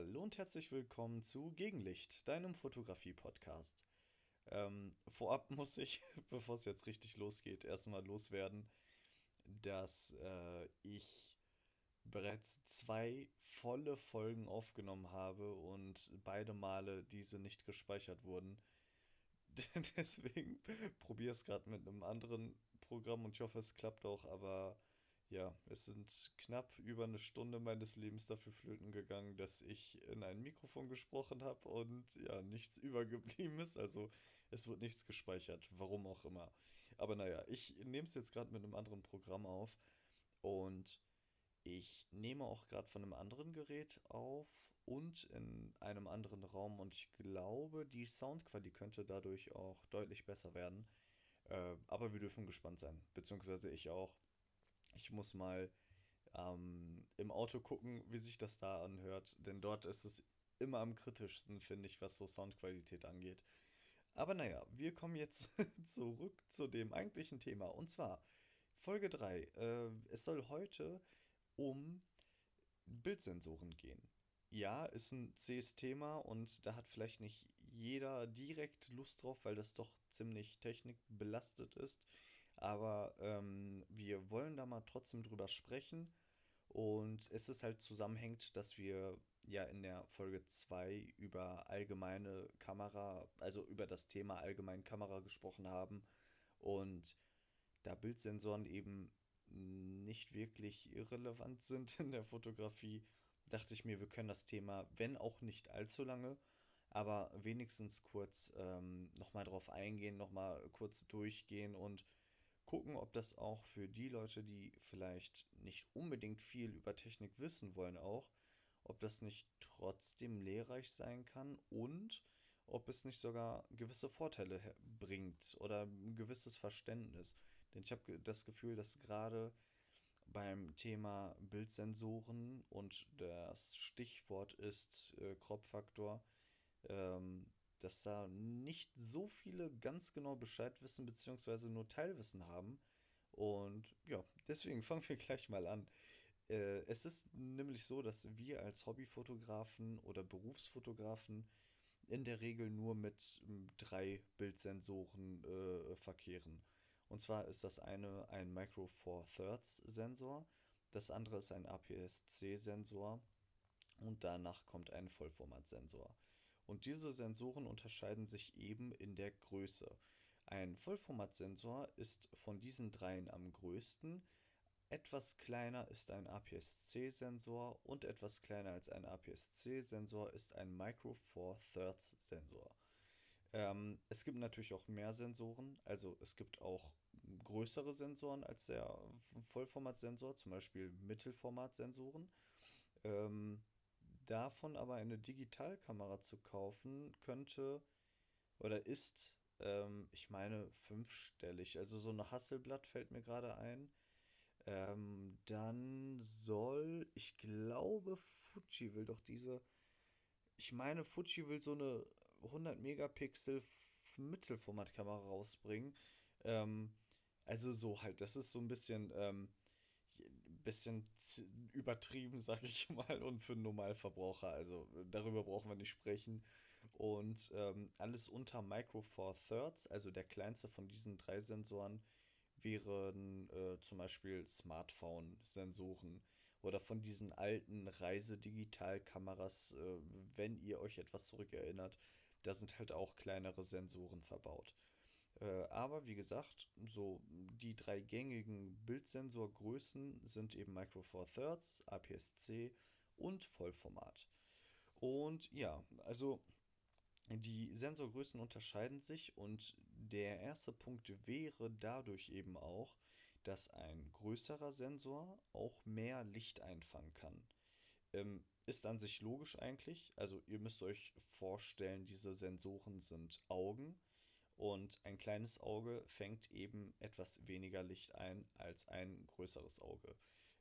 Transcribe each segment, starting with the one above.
Hallo und herzlich willkommen zu Gegenlicht, deinem Fotografie-Podcast. Ähm, vorab muss ich, bevor es jetzt richtig losgeht, erstmal loswerden, dass äh, ich bereits zwei volle Folgen aufgenommen habe und beide Male diese nicht gespeichert wurden. Deswegen probiere es gerade mit einem anderen Programm und ich hoffe, es klappt auch, aber ja, es sind knapp über eine Stunde meines Lebens dafür flöten gegangen, dass ich in ein Mikrofon gesprochen habe und ja, nichts übergeblieben ist. Also es wird nichts gespeichert, warum auch immer. Aber naja, ich nehme es jetzt gerade mit einem anderen Programm auf und ich nehme auch gerade von einem anderen Gerät auf und in einem anderen Raum und ich glaube, die Soundqualität könnte dadurch auch deutlich besser werden. Äh, aber wir dürfen gespannt sein, beziehungsweise ich auch. Ich muss mal ähm, im Auto gucken, wie sich das da anhört, denn dort ist es immer am kritischsten, finde ich, was so Soundqualität angeht. Aber naja, wir kommen jetzt zurück zu dem eigentlichen Thema und zwar Folge 3. Äh, es soll heute um Bildsensoren gehen. Ja, ist ein zähes Thema und da hat vielleicht nicht jeder direkt Lust drauf, weil das doch ziemlich technikbelastet ist. Aber ähm, wir wollen da mal trotzdem drüber sprechen. Und es ist halt zusammenhängt, dass wir ja in der Folge 2 über allgemeine Kamera, also über das Thema allgemein Kamera gesprochen haben. Und da Bildsensoren eben nicht wirklich irrelevant sind in der Fotografie, dachte ich mir, wir können das Thema, wenn auch nicht allzu lange, aber wenigstens kurz ähm, nochmal drauf eingehen, nochmal kurz durchgehen und gucken, ob das auch für die Leute, die vielleicht nicht unbedingt viel über Technik wissen wollen, auch, ob das nicht trotzdem lehrreich sein kann und ob es nicht sogar gewisse Vorteile bringt oder ein gewisses Verständnis. Denn ich habe das Gefühl, dass gerade beim Thema Bildsensoren und das Stichwort ist äh, Crop-Faktor, ähm, dass da nicht so viele ganz genau Bescheid wissen, beziehungsweise nur Teilwissen haben. Und ja, deswegen fangen wir gleich mal an. Äh, es ist nämlich so, dass wir als Hobbyfotografen oder Berufsfotografen in der Regel nur mit ähm, drei Bildsensoren äh, verkehren. Und zwar ist das eine ein Micro Four Thirds Sensor, das andere ist ein APS-C Sensor und danach kommt ein Vollformatsensor. Und diese Sensoren unterscheiden sich eben in der Größe. Ein Vollformatsensor ist von diesen dreien am größten. Etwas kleiner ist ein APS-C-Sensor und etwas kleiner als ein APS-C-Sensor ist ein Micro Four Thirds Sensor. Ähm, es gibt natürlich auch mehr Sensoren, also es gibt auch größere Sensoren als der Vollformatsensor, zum Beispiel Mittelformatsensoren. Ähm, davon aber eine Digitalkamera zu kaufen, könnte oder ist, ähm, ich meine, fünfstellig. Also so eine Hasselblatt fällt mir gerade ein. Ähm, dann soll, ich glaube, Fuji will doch diese, ich meine, Fuji will so eine 100 Megapixel Mittelformatkamera rausbringen. Ähm, also so halt, das ist so ein bisschen, ähm, bisschen übertrieben, sag ich mal, und für einen Normalverbraucher. Also darüber brauchen wir nicht sprechen. Und ähm, alles unter Micro Four Thirds, also der kleinste von diesen drei Sensoren, wären äh, zum Beispiel Smartphone-Sensoren oder von diesen alten Reisedigitalkameras, äh, wenn ihr euch etwas zurückerinnert, da sind halt auch kleinere Sensoren verbaut. Äh, aber wie gesagt, so die drei gängigen Bildsensorgrößen sind eben Micro Four Thirds, APS-C und Vollformat. Und ja, also die Sensorgrößen unterscheiden sich und der erste Punkt wäre dadurch eben auch, dass ein größerer Sensor auch mehr Licht einfangen kann. Ähm, ist an sich logisch eigentlich. Also ihr müsst euch vorstellen, diese Sensoren sind Augen und ein kleines Auge fängt eben etwas weniger Licht ein als ein größeres Auge.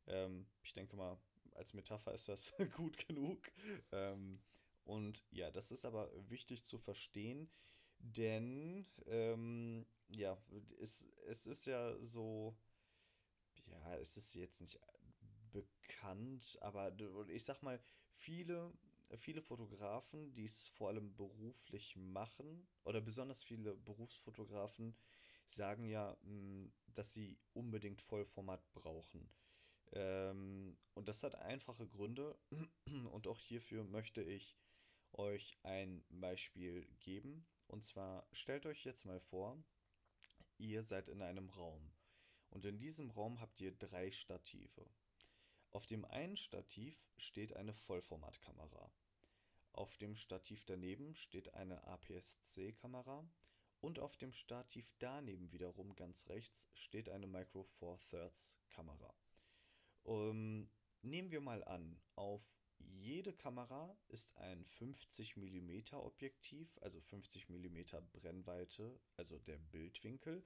Ähm, ich denke mal, als Metapher ist das gut genug. Ähm, und ja, das ist aber wichtig zu verstehen, denn ähm, ja, es, es ist ja so, ja, es ist jetzt nicht bekannt, aber ich sag mal, viele viele Fotografen, die es vor allem beruflich machen, oder besonders viele Berufsfotografen, sagen ja, mh, dass sie unbedingt Vollformat brauchen. Ähm, und das hat einfache Gründe. Und auch hierfür möchte ich euch ein Beispiel geben. Und zwar stellt euch jetzt mal vor, ihr seid in einem Raum. Und in diesem Raum habt ihr drei Stative. Auf dem einen Stativ steht eine Vollformatkamera. Auf dem Stativ daneben steht eine APS-C-Kamera und auf dem Stativ daneben wiederum ganz rechts steht eine Micro Four Thirds Kamera. Um, nehmen wir mal an, auf jede Kamera ist ein 50 mm Objektiv, also 50 mm Brennweite, also der Bildwinkel,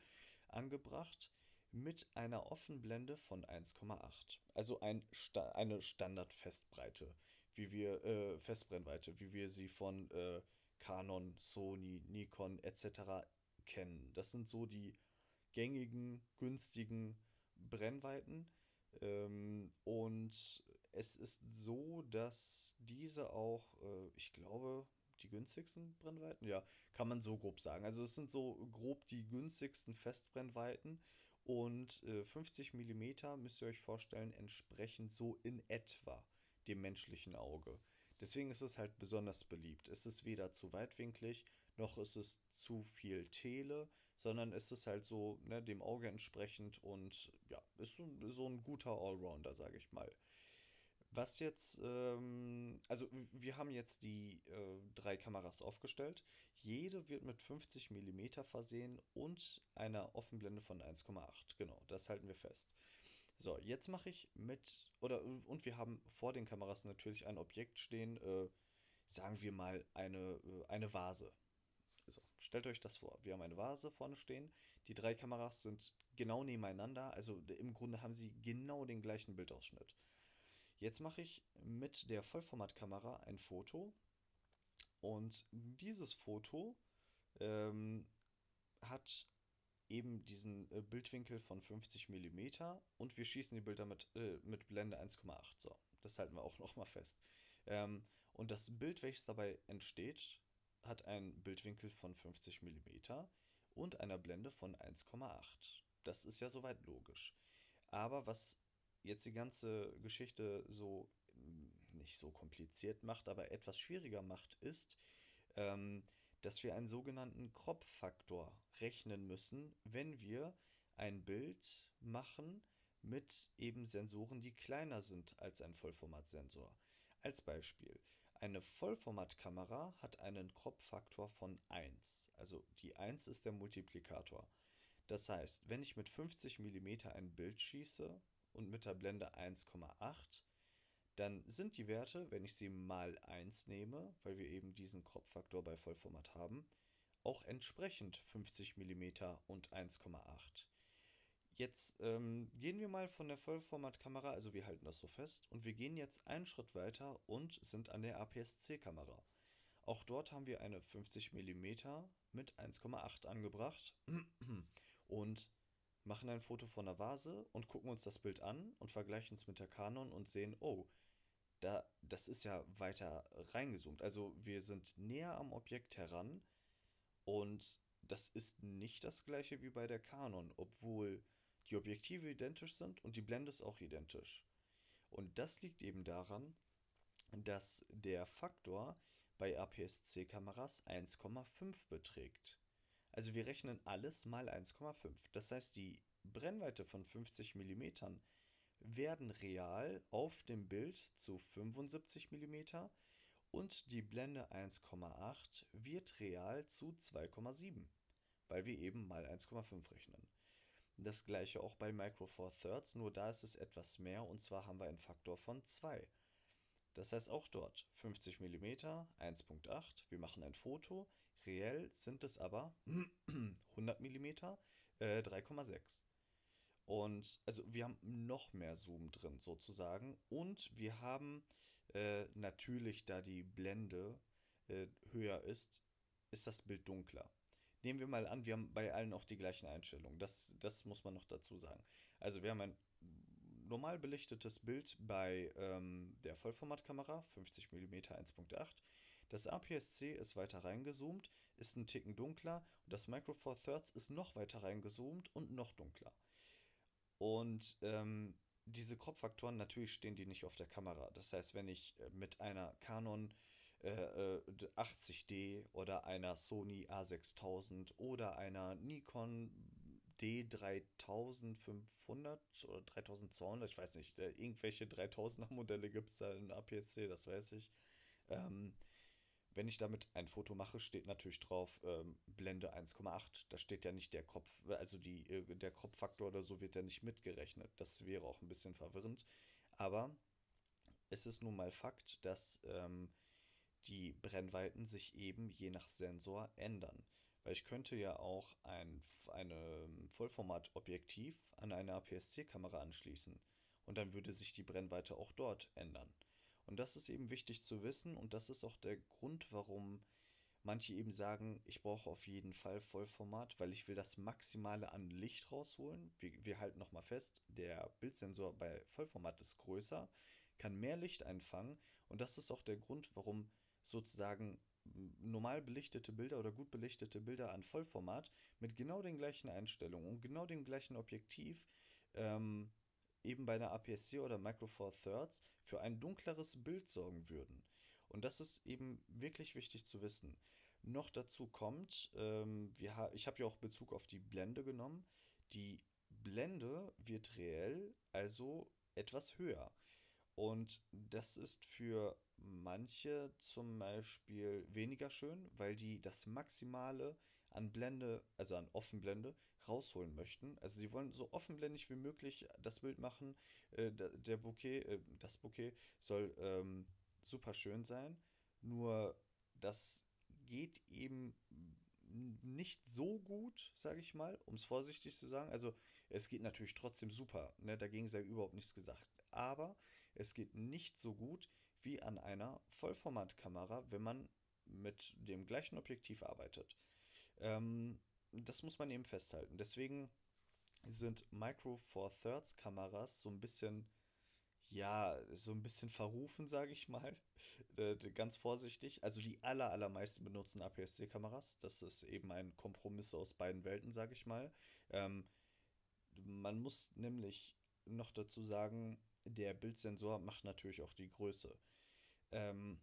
angebracht mit einer Offenblende von 1,8. Also ein Sta eine Standardfestbreite, wie wir äh, Festbrennweite, wie wir sie von äh, Canon, Sony, Nikon etc. kennen. Das sind so die gängigen, günstigen Brennweiten. Ähm, und es ist so, dass diese auch, äh, ich glaube, die günstigsten Brennweiten, ja, kann man so grob sagen. Also es sind so grob die günstigsten Festbrennweiten und äh, 50 mm müsst ihr euch vorstellen, entsprechend so in etwa dem menschlichen Auge. Deswegen ist es halt besonders beliebt. Es ist weder zu weitwinklig, noch ist es zu viel Tele, sondern es ist halt so ne, dem Auge entsprechend und ja, ist so, so ein guter Allrounder, sage ich mal. Was jetzt, ähm, also wir haben jetzt die äh, drei Kameras aufgestellt. Jede wird mit 50 mm versehen und einer Offenblende von 1,8. Genau, das halten wir fest. So, jetzt mache ich mit, oder, und wir haben vor den Kameras natürlich ein Objekt stehen, äh, sagen wir mal eine, äh, eine Vase. So, stellt euch das vor. Wir haben eine Vase vorne stehen. Die drei Kameras sind genau nebeneinander, also im Grunde haben sie genau den gleichen Bildausschnitt. Jetzt mache ich mit der Vollformatkamera ein Foto und dieses Foto ähm, hat eben diesen äh, Bildwinkel von 50 mm und wir schießen die Bilder mit, äh, mit Blende 1,8. So, das halten wir auch nochmal fest. Ähm, und das Bild, welches dabei entsteht, hat einen Bildwinkel von 50 mm und einer Blende von 1,8. Das ist ja soweit logisch. Aber was jetzt die ganze Geschichte so hm, nicht so kompliziert macht, aber etwas schwieriger macht, ist, ähm, dass wir einen sogenannten Crop-Faktor rechnen müssen, wenn wir ein Bild machen mit eben Sensoren, die kleiner sind als ein Vollformatsensor. Als Beispiel, eine Vollformatkamera hat einen Crop-Faktor von 1. Also die 1 ist der Multiplikator. Das heißt, wenn ich mit 50 mm ein Bild schieße und mit der Blende 1,8, dann sind die Werte, wenn ich sie mal 1 nehme, weil wir eben diesen Crop-Faktor bei Vollformat haben, auch entsprechend 50 mm und 1,8. Jetzt ähm, gehen wir mal von der Vollformatkamera, also wir halten das so fest, und wir gehen jetzt einen Schritt weiter und sind an der APS-C-Kamera. Auch dort haben wir eine 50 mm mit 1,8 angebracht und machen ein Foto von der Vase und gucken uns das Bild an und vergleichen es mit der Canon und sehen, oh, da, das ist ja weiter reingezoomt. Also wir sind näher am Objekt heran und das ist nicht das gleiche wie bei der Canon, obwohl die Objektive identisch sind und die Blende ist auch identisch. Und das liegt eben daran, dass der Faktor bei APS-C-Kameras 1,5 beträgt. Also wir rechnen alles mal 1,5. Das heißt, die Brennweite von 50 mm werden real auf dem Bild zu 75 mm und die Blende 1,8 wird real zu 2,7, weil wir eben mal 1,5 rechnen. Das gleiche auch bei Micro Four Thirds, nur da ist es etwas mehr und zwar haben wir einen Faktor von 2. Das heißt auch dort 50 mm, 1.8, wir machen ein Foto, reell sind es aber 100 mm, äh, 3,6. Und also wir haben noch mehr Zoom drin sozusagen und wir haben äh, natürlich, da die Blende äh, höher ist, ist das Bild dunkler. Nehmen wir mal an, wir haben bei allen auch die gleichen Einstellungen. Das, das muss man noch dazu sagen. Also wir haben ein normal belichtetes Bild bei ähm, der Vollformatkamera, 50 mm 1.8. Das APS-C ist weiter reingezoomt, ist ein Ticken dunkler und das Micro Four Thirds ist noch weiter reingezoomt und noch dunkler. Und ähm, diese Crop-Faktoren, natürlich stehen die nicht auf der Kamera. Das heißt, wenn ich äh, mit einer Canon äh, 80D oder einer Sony A6000 oder einer Nikon D3500 oder 3200, ich weiß nicht, äh, irgendwelche 3000er Modelle gibt es da in APS-C, das weiß ich. Ähm, wenn ich damit ein Foto mache, steht natürlich drauf ähm, Blende 1,8. Da steht ja nicht der Kopf, also die, äh, der Kropffaktor oder so wird ja nicht mitgerechnet. Das wäre auch ein bisschen verwirrend. Aber es ist nun mal Fakt, dass ähm, die Brennweiten sich eben je nach Sensor ändern. Weil ich könnte ja auch ein eine Vollformatobjektiv an eine APS-C-Kamera anschließen und dann würde sich die Brennweite auch dort ändern. Und das ist eben wichtig zu wissen und das ist auch der Grund, warum manche eben sagen, ich brauche auf jeden Fall Vollformat, weil ich will das Maximale an Licht rausholen. Wir, wir halten nochmal fest, der Bildsensor bei Vollformat ist größer, kann mehr Licht einfangen und das ist auch der Grund, warum sozusagen normal belichtete Bilder oder gut belichtete Bilder an Vollformat mit genau den gleichen Einstellungen und genau dem gleichen Objektiv ähm, eben bei einer APS-C oder Micro Four Thirds für ein dunkleres Bild sorgen würden. Und das ist eben wirklich wichtig zu wissen. Noch dazu kommt, ähm, wir ha ich habe ja auch Bezug auf die Blende genommen. Die Blende wird reell also etwas höher. Und das ist für manche zum Beispiel weniger schön, weil die das Maximale an Blende, also an Offenblende, rausholen möchten. Also sie wollen so offenblendig wie möglich das Bild machen. Äh, der Bouquet, äh, das Bouquet soll ähm, super schön sein. Nur das geht eben nicht so gut, sage ich mal, um es vorsichtig zu sagen. Also es geht natürlich trotzdem super, ne? dagegen sei überhaupt nichts gesagt. Aber es geht nicht so gut wie an einer Vollformatkamera, wenn man mit dem gleichen Objektiv arbeitet. Ähm, das muss man eben festhalten. Deswegen sind Micro Four Thirds Kameras so ein bisschen, ja, so ein bisschen verrufen, sage ich mal. Äh, ganz vorsichtig. Also die aller, allermeisten benutzen APS-C-Kameras. Das ist eben ein Kompromiss aus beiden Welten, sage ich mal. Ähm, man muss nämlich noch dazu sagen, der Bildsensor macht natürlich auch die Größe. Ähm,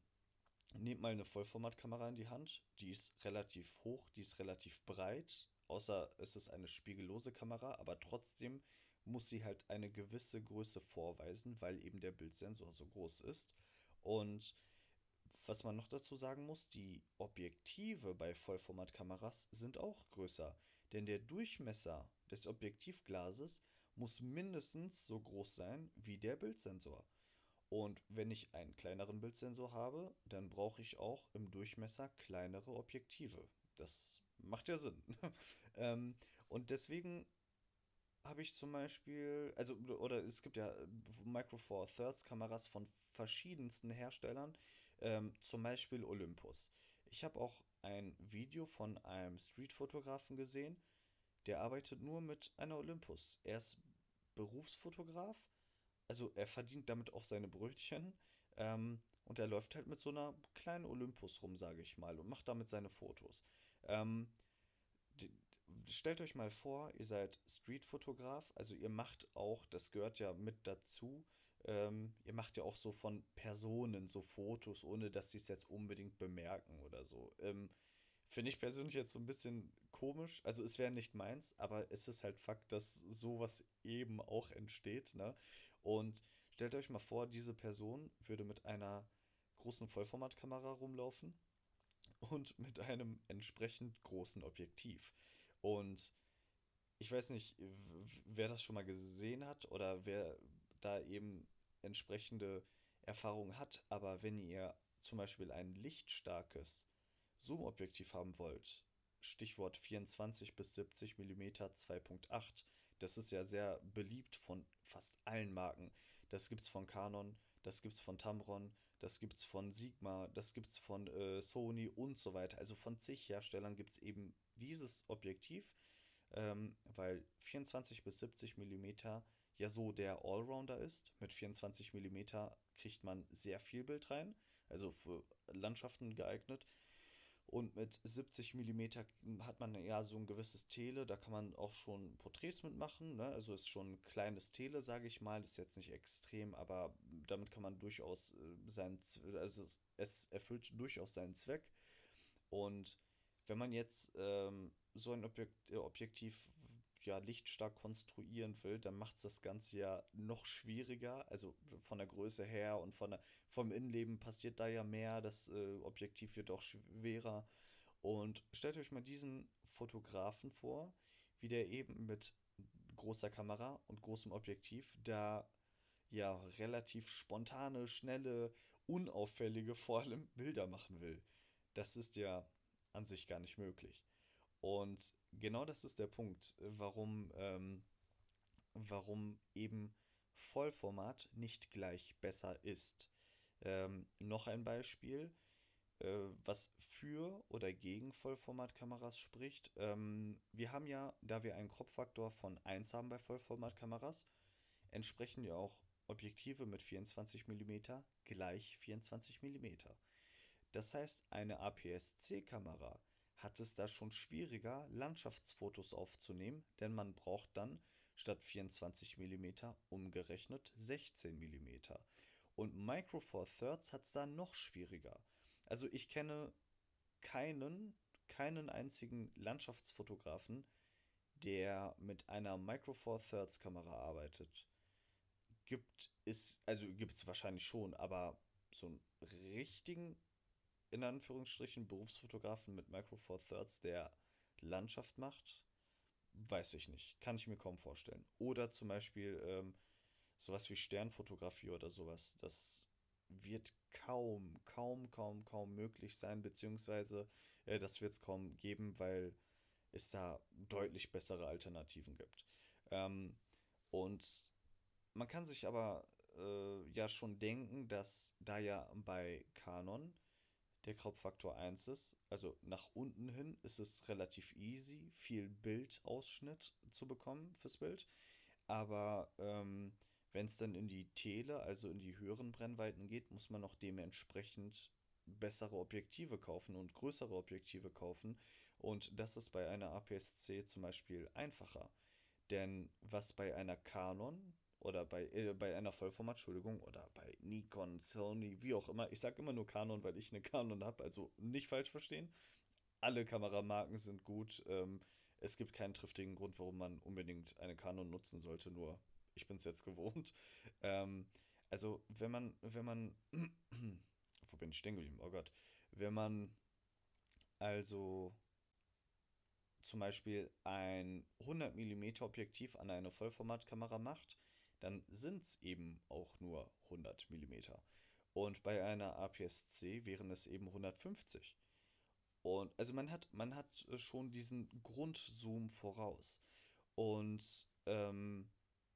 nehmt mal eine Vollformatkamera in die Hand. Die ist relativ hoch, die ist relativ breit. Außer es ist eine spiegellose Kamera, aber trotzdem muss sie halt eine gewisse Größe vorweisen, weil eben der Bildsensor so groß ist. Und was man noch dazu sagen muss, die Objektive bei Vollformatkameras sind auch größer, denn der Durchmesser des Objektivglases muss mindestens so groß sein wie der Bildsensor. Und wenn ich einen kleineren Bildsensor habe, dann brauche ich auch im Durchmesser kleinere Objektive. Das macht ja Sinn. ähm, und deswegen habe ich zum Beispiel, also, oder es gibt ja Micro Four Thirds Kameras von verschiedensten Herstellern, ähm, zum Beispiel Olympus. Ich habe auch ein Video von einem Streetfotografen gesehen, der arbeitet nur mit einer Olympus. Er ist Berufsfotograf also er verdient damit auch seine Brötchen. Ähm, und er läuft halt mit so einer kleinen Olympus rum, sage ich mal, und macht damit seine Fotos. Ähm, die, stellt euch mal vor, ihr seid Streetfotograf, also ihr macht auch, das gehört ja mit dazu, ähm, ihr macht ja auch so von Personen so Fotos, ohne dass sie es jetzt unbedingt bemerken oder so. Ähm, Finde ich persönlich jetzt so ein bisschen komisch. Also es wäre nicht meins, aber es ist halt Fakt, dass sowas eben auch entsteht. Ne? Und stellt euch mal vor, diese Person würde mit einer großen Vollformatkamera rumlaufen und mit einem entsprechend großen Objektiv. Und ich weiß nicht, wer das schon mal gesehen hat oder wer da eben entsprechende Erfahrungen hat, aber wenn ihr zum Beispiel ein lichtstarkes Zoom-Objektiv haben wollt, Stichwort 24 bis 70 mm 2.8, das ist ja sehr beliebt von fast allen Marken. Das gibt es von Canon, das gibt es von Tamron, das gibt es von Sigma, das gibt es von äh, Sony und so weiter. Also von zig Herstellern gibt es eben dieses Objektiv, ähm, weil 24 bis 70 mm ja so der Allrounder ist. Mit 24 mm kriegt man sehr viel Bild rein, also für Landschaften geeignet. Und mit 70 mm hat man ja so ein gewisses Tele, da kann man auch schon Porträts mitmachen. Ne? Also ist schon ein kleines Tele, sage ich mal. Ist jetzt nicht extrem, aber damit kann man durchaus äh, seinen, also es erfüllt durchaus seinen Zweck. Und wenn man jetzt ähm, so ein Objekt, äh, Objektiv ja, lichtstark konstruieren will, dann macht es das Ganze ja noch schwieriger. Also von der Größe her und von der, vom Innenleben passiert da ja mehr. Das äh, Objektiv wird auch schwerer. Und stellt euch mal diesen Fotografen vor, wie der eben mit großer Kamera und großem Objektiv da ja relativ spontane, schnelle, unauffällige vor allem Bilder machen will. Das ist ja an sich gar nicht möglich. Und genau das ist der Punkt, warum, ähm, warum eben Vollformat nicht gleich besser ist. Ähm, noch ein Beispiel, äh, was für oder gegen Vollformatkameras spricht. Ähm, wir haben ja, da wir einen Kropffaktor von 1 haben bei Vollformatkameras, entsprechen ja auch Objektive mit 24 mm gleich 24 mm. Das heißt, eine APS-C-Kamera hat es da schon schwieriger, Landschaftsfotos aufzunehmen, denn man braucht dann statt 24 mm umgerechnet 16 mm. Und Micro Four Thirds hat es da noch schwieriger. Also ich kenne keinen, keinen einzigen Landschaftsfotografen, der mit einer Micro Four Thirds Kamera arbeitet. Gibt es, also gibt es wahrscheinlich schon, aber so einen richtigen in Anführungsstrichen Berufsfotografen mit Micro Four Thirds, der Landschaft macht, weiß ich nicht. Kann ich mir kaum vorstellen. Oder zum Beispiel ähm, sowas wie Sternfotografie oder sowas. Das wird kaum, kaum, kaum, kaum möglich sein, beziehungsweise äh, das wird es kaum geben, weil es da deutlich bessere Alternativen gibt. Ähm, und man kann sich aber äh, ja schon denken, dass da ja bei Canon der Kropffaktor 1 ist. Also nach unten hin ist es relativ easy, viel Bildausschnitt zu bekommen fürs Bild. Aber ähm, wenn es dann in die Tele, also in die höheren Brennweiten geht, muss man noch dementsprechend bessere Objektive kaufen und größere Objektive kaufen. Und das ist bei einer APS-C zum Beispiel einfacher. Denn was bei einer Canon oder bei, äh, bei einer Vollformat, Entschuldigung, oder bei Nikon, Sony, wie auch immer. Ich sage immer nur Canon, weil ich eine Canon habe, also nicht falsch verstehen. Alle Kameramarken sind gut. Ähm, es gibt keinen triftigen Grund, warum man unbedingt eine Canon nutzen sollte, nur ich bin es jetzt gewohnt. Ähm, also, wenn man, wenn man, wo bin ich stehen geblieben? Oh Gott. Wenn man also zum Beispiel ein 100 mm Objektiv an eine Vollformatkamera macht, dann sind es eben auch nur 100 mm. Und bei einer APS-C wären es eben 150. Und also man hat, man hat äh, schon diesen Grundzoom voraus. Und ähm,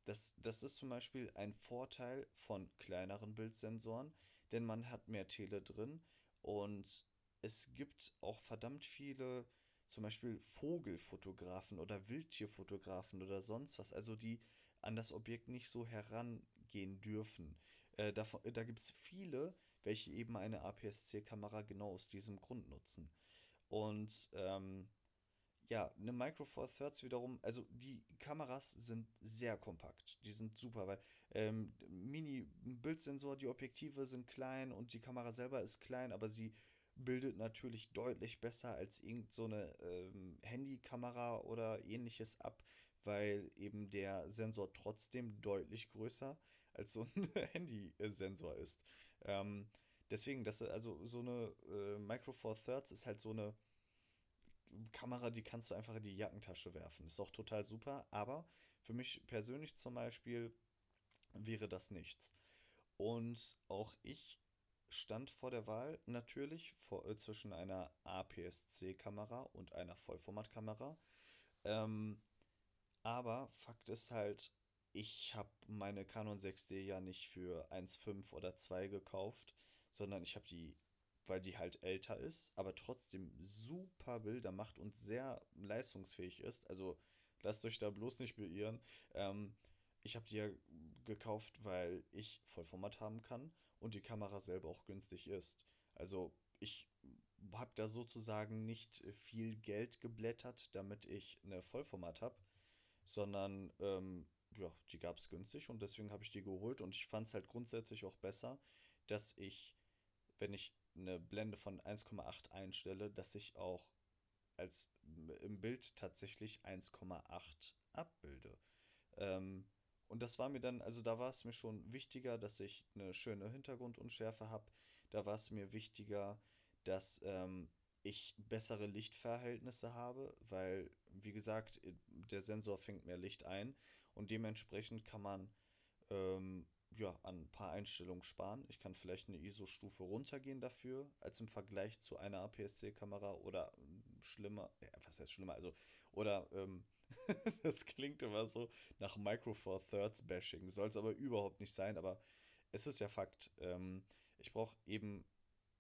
das, das ist zum Beispiel ein Vorteil von kleineren Bildsensoren, denn man hat mehr Tele drin und es gibt auch verdammt viele, zum Beispiel Vogelfotografen oder Wildtierfotografen oder sonst was, also die an das Objekt nicht so herangehen dürfen. Äh, davon, da gibt es viele, welche eben eine APS-C-Kamera genau aus diesem Grund nutzen. Und ähm, ja, eine Micro Four Thirds wiederum, also die Kameras sind sehr kompakt. Die sind super, weil ähm, Mini-Bildsensor, die Objektive sind klein und die Kamera selber ist klein, aber sie bildet natürlich deutlich besser als irgendeine so ähm, Handykamera oder ähnliches ab weil eben der Sensor trotzdem deutlich größer als so ein Handy-Sensor ist. Ähm, deswegen, das also so eine äh, Micro Four Thirds ist halt so eine Kamera, die kannst du einfach in die Jackentasche werfen. Ist auch total super, aber für mich persönlich zum Beispiel wäre das nichts. Und auch ich stand vor der Wahl natürlich vor, äh, zwischen einer APS-C-Kamera und einer Vollformatkamera. Ähm, aber Fakt ist halt, ich habe meine Canon 6D ja nicht für 1,5 oder 2 gekauft, sondern ich habe die, weil die halt älter ist, aber trotzdem super Bilder macht und sehr leistungsfähig ist. Also lasst euch da bloß nicht beirren. Ähm, ich habe die ja gekauft, weil ich Vollformat haben kann und die Kamera selber auch günstig ist. Also ich habe da sozusagen nicht viel Geld geblättert, damit ich eine Vollformat habe, sondern ähm, ja, die gab es günstig und deswegen habe ich die geholt und ich fand es halt grundsätzlich auch besser, dass ich, wenn ich eine Blende von 1,8 einstelle, dass ich auch als im Bild tatsächlich 1,8 abbilde. Ähm, und das war mir dann, also da war es mir schon wichtiger, dass ich eine schöne Hintergrundunschärfe habe. Da war es mir wichtiger, dass ähm, ich bessere Lichtverhältnisse habe, weil, wie gesagt, der Sensor fängt mehr Licht ein und dementsprechend kann man ähm, ja, an ein paar Einstellungen sparen. Ich kann vielleicht eine ISO-Stufe runtergehen dafür, als im Vergleich zu einer APS-C-Kamera oder schlimmer, ja, was heißt schlimmer, also, oder, ähm, das klingt immer so nach Micro Four Thirds Bashing, soll es aber überhaupt nicht sein, aber es ist ja Fakt. Ähm, ich brauche eben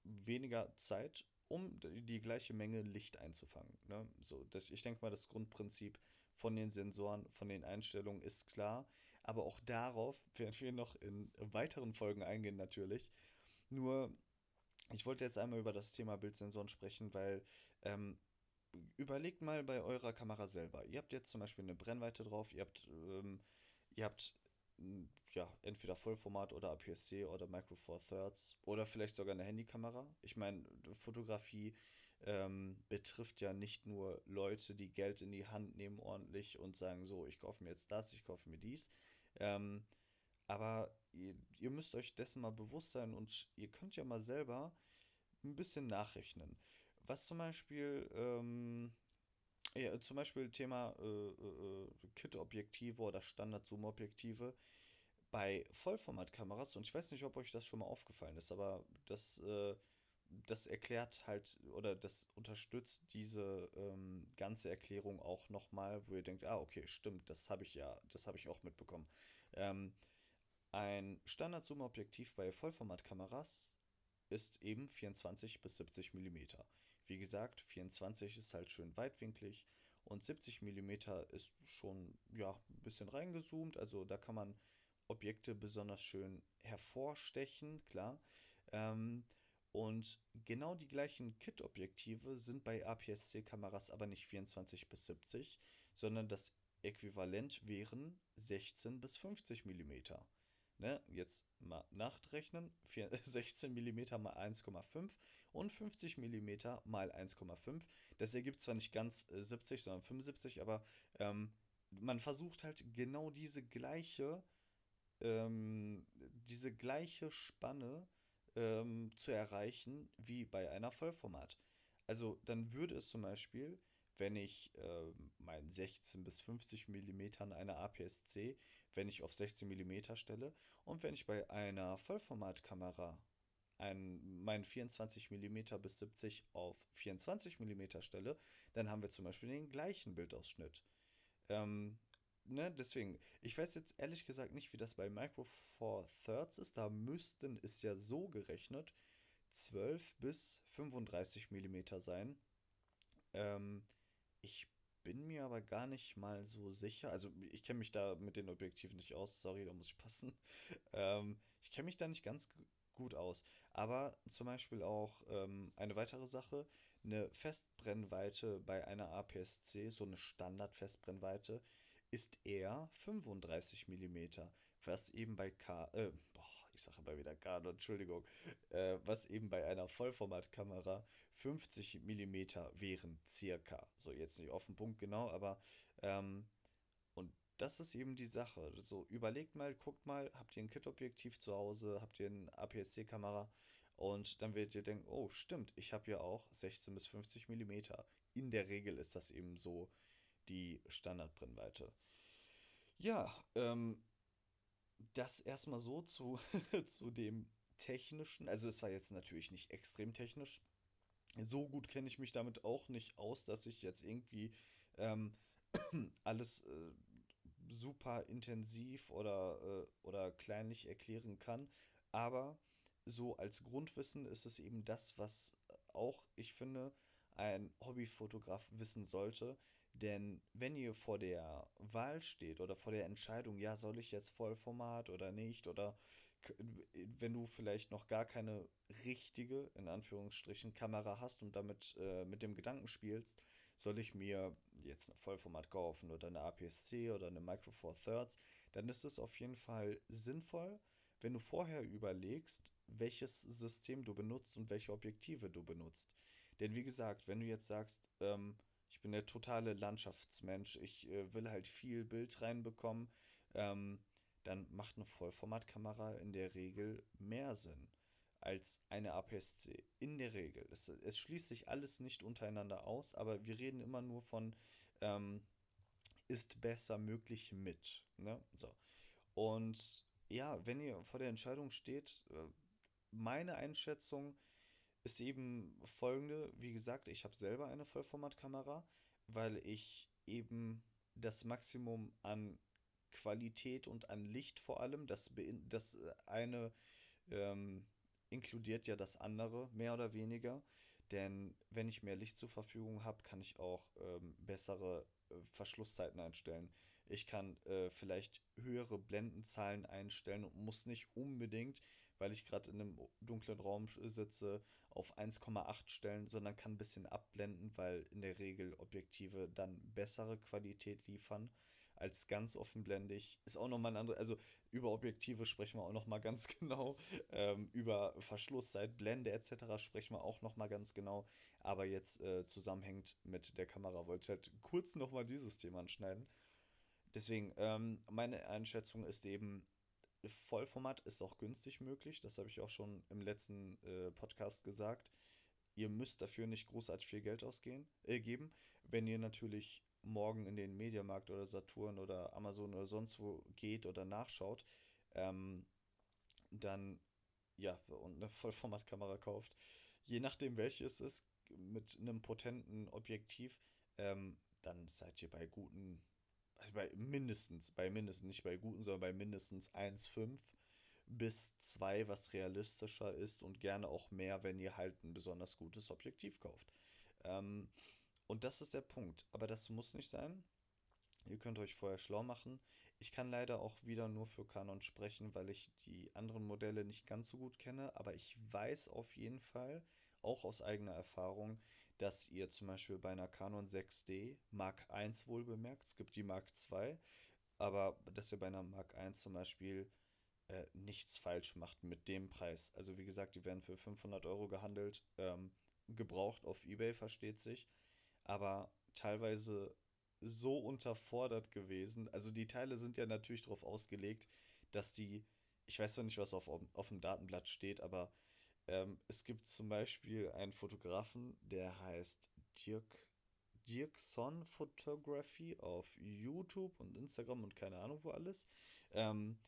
weniger Zeit, um die gleiche Menge Licht einzufangen. Ne? So, das, ich denke mal, das Grundprinzip von den Sensoren, von den Einstellungen ist klar. Aber auch darauf werden wir noch in weiteren Folgen eingehen natürlich. Nur, ich wollte jetzt einmal über das Thema Bildsensoren sprechen, weil ähm, überlegt mal bei eurer Kamera selber. Ihr habt jetzt zum Beispiel eine Brennweite drauf, ihr habt, ähm, ihr habt ja, entweder Vollformat oder APS-C oder Micro Four Thirds oder vielleicht sogar eine Handykamera. Ich meine, Fotografie ähm, betrifft ja nicht nur Leute, die Geld in die Hand nehmen ordentlich und sagen so, ich kaufe mir jetzt das, ich kaufe mir dies. Ähm, aber ihr, ihr müsst euch dessen mal bewusst sein und ihr könnt ja mal selber ein bisschen nachrechnen. Was zum Beispiel, ähm, ja, zum Beispiel Thema äh, äh, Kit-Objektive oder Standard-Zoom-Objektive bei Vollformatkameras, und ich weiß nicht, ob euch das schon mal aufgefallen ist, aber das, äh, das erklärt halt oder das unterstützt diese ähm, ganze Erklärung auch nochmal, wo ihr denkt, ah, okay, stimmt, das habe ich ja, das habe ich auch mitbekommen. Ähm, ein Standard-Zoom-Objektiv bei Vollformatkameras ist eben 24 bis 70 mm. Wie gesagt, 24 ist halt schön weitwinklig und 70 mm ist schon ja, ein bisschen reingezoomt. Also da kann man Objekte besonders schön hervorstechen, klar. Ähm, und genau die gleichen Kit-Objektive sind bei APS-C-Kameras aber nicht 24 bis 70, sondern das Äquivalent wären 16 bis 50 mm. Ne, jetzt mal nachrechnen, 16 mm mal 1,5 und 50 mm mal 1,5. Das ergibt zwar nicht ganz 70, äh, sondern 75, aber ähm, man versucht halt genau diese gleiche, ähm, diese gleiche Spanne ähm, zu erreichen wie bei einer Vollformat. Also dann würde es zum Beispiel, wenn ich äh, mein 16 bis 50 mm einer APS-C, wenn ich auf 16 mm stelle und wenn ich bei einer Vollformatkamera ein, mein 24 mm bis 70 auf 24 mm stelle, dann haben wir zum Beispiel den gleichen Bildausschnitt. Ähm, ne, deswegen, ich weiß jetzt ehrlich gesagt nicht, wie das bei Micro Four Thirds ist. Da müssten es ja so gerechnet 12 bis 35 mm sein. Ähm, ich bin mir aber gar nicht mal so sicher. Also ich kenne mich da mit den Objektiven nicht aus, sorry, da muss ich passen. Ähm, ich kenne mich da nicht ganz gut aus. Aber zum Beispiel auch ähm, eine weitere Sache, eine Festbrennweite bei einer APS-C, so eine Standard-Festbrennweite, ist eher 35 mm, was eben bei K, äh, boah, ich sage aber wieder K, Entschuldigung, äh, was eben bei einer Vollformatkamera 50 mm wären, circa. So, jetzt nicht auf den Punkt genau, aber ähm, das ist eben die Sache. So, überlegt mal, guckt mal, habt ihr ein Kit-Objektiv zu Hause, habt ihr eine APS-C-Kamera und dann werdet ihr denken, oh, stimmt, ich habe ja auch 16 bis 50 mm. In der Regel ist das eben so die Standardbrennweite. Ja, ähm, das erstmal so zu, zu dem technischen. Also es war jetzt natürlich nicht extrem technisch. So gut kenne ich mich damit auch nicht aus, dass ich jetzt irgendwie ähm, alles äh, super intensiv oder, äh, oder kleinlich erklären kann. Aber so als Grundwissen ist es eben das, was auch, ich finde, ein Hobbyfotograf wissen sollte. Denn wenn ihr vor der Wahl steht oder vor der Entscheidung, ja, soll ich jetzt Vollformat oder nicht, oder wenn du vielleicht noch gar keine richtige, in Anführungsstrichen, Kamera hast und damit äh, mit dem Gedanken spielst, soll ich mir jetzt ein Vollformat kaufen oder eine APS-C oder eine Micro Four Thirds, dann ist es auf jeden Fall sinnvoll, wenn du vorher überlegst, welches System du benutzt und welche Objektive du benutzt. Denn wie gesagt, wenn du jetzt sagst, ähm, ich bin der totale Landschaftsmensch, ich äh, will halt viel Bild reinbekommen, ähm, dann macht eine Vollformatkamera in der Regel mehr Sinn als eine APS-C. In der Regel. Es, es, schließt sich alles nicht untereinander aus, aber wir reden immer nur von ähm, ist besser möglich mit. Ne? So. Und ja, wenn ihr vor der Entscheidung steht, äh, meine Einschätzung ist eben folgende. Wie gesagt, ich habe selber eine Vollformatkamera, weil ich eben das Maximum an Qualität und an Licht vor allem, das, das eine ähm, inkludiert ja das andere, mehr oder weniger. Denn wenn ich mehr Licht zur Verfügung habe, kann ich auch ähm, bessere äh, Verschlusszeiten einstellen. Ich kann äh, vielleicht höhere Blendenzahlen einstellen und muss nicht unbedingt, weil ich gerade in einem dunklen Raum sitze, auf 1,8 stellen, sondern kann ein bisschen abblenden, weil in der Regel Objektive dann bessere Qualität liefern als ganz offenblendig. Ist auch nochmal ein anderes, also über Objektive sprechen wir auch nochmal ganz genau. Ähm, über Verschlusszeit, Blende etc. sprechen wir auch nochmal ganz genau. Aber jetzt äh, zusammenhängt mit der Kamera wollte ich halt kurz nochmal dieses Thema anschneiden. Deswegen, ähm, meine Einschätzung ist eben, Vollformat ist auch günstig möglich. Das habe ich auch schon im letzten äh, Podcast gesagt. Ihr müsst dafür nicht großartig viel Geld ausgeben. Äh. Wenn ihr natürlich morgen in den Mediamarkt oder Saturn oder Amazon oder sonst wo geht oder nachschaut, ähm, dann ja, und eine Vollformatkamera kauft, je nachdem welches es ist, mit einem potenten Objektiv, ähm, dann seid ihr bei guten bei mindestens, bei mindestens, nicht bei guten, sondern bei mindestens 1,5 bis 2, was realistischer ist und gerne auch mehr, wenn ihr halt ein besonders gutes Objektiv kauft. Ähm, und das ist der Punkt. Aber das muss nicht sein. Ihr könnt euch vorher schlau machen. Ich kann leider auch wieder nur für Canon sprechen, weil ich die anderen Modelle nicht ganz so gut kenne. Aber ich weiß auf jeden Fall, auch aus eigener Erfahrung, dass ihr zum Beispiel bei einer Canon 6D Mark I wohl bemerkt, es gibt die Mark II, aber dass ihr bei einer Mark I zum Beispiel äh, nichts falsch macht mit dem Preis. Also wie gesagt, die werden für 500 Euro gehandelt, ähm, gebraucht auf eBay, versteht sich, aber teilweise so unterfordert gewesen. Also die Teile sind ja natürlich darauf ausgelegt, dass die, ich weiß zwar nicht, was auf, auf dem Datenblatt steht, aber ähm, es gibt zum Beispiel einen Fotografen, der heißt Dirk, Dirkson Photography auf YouTube und Instagram und keine Ahnung wo alles. Ähm,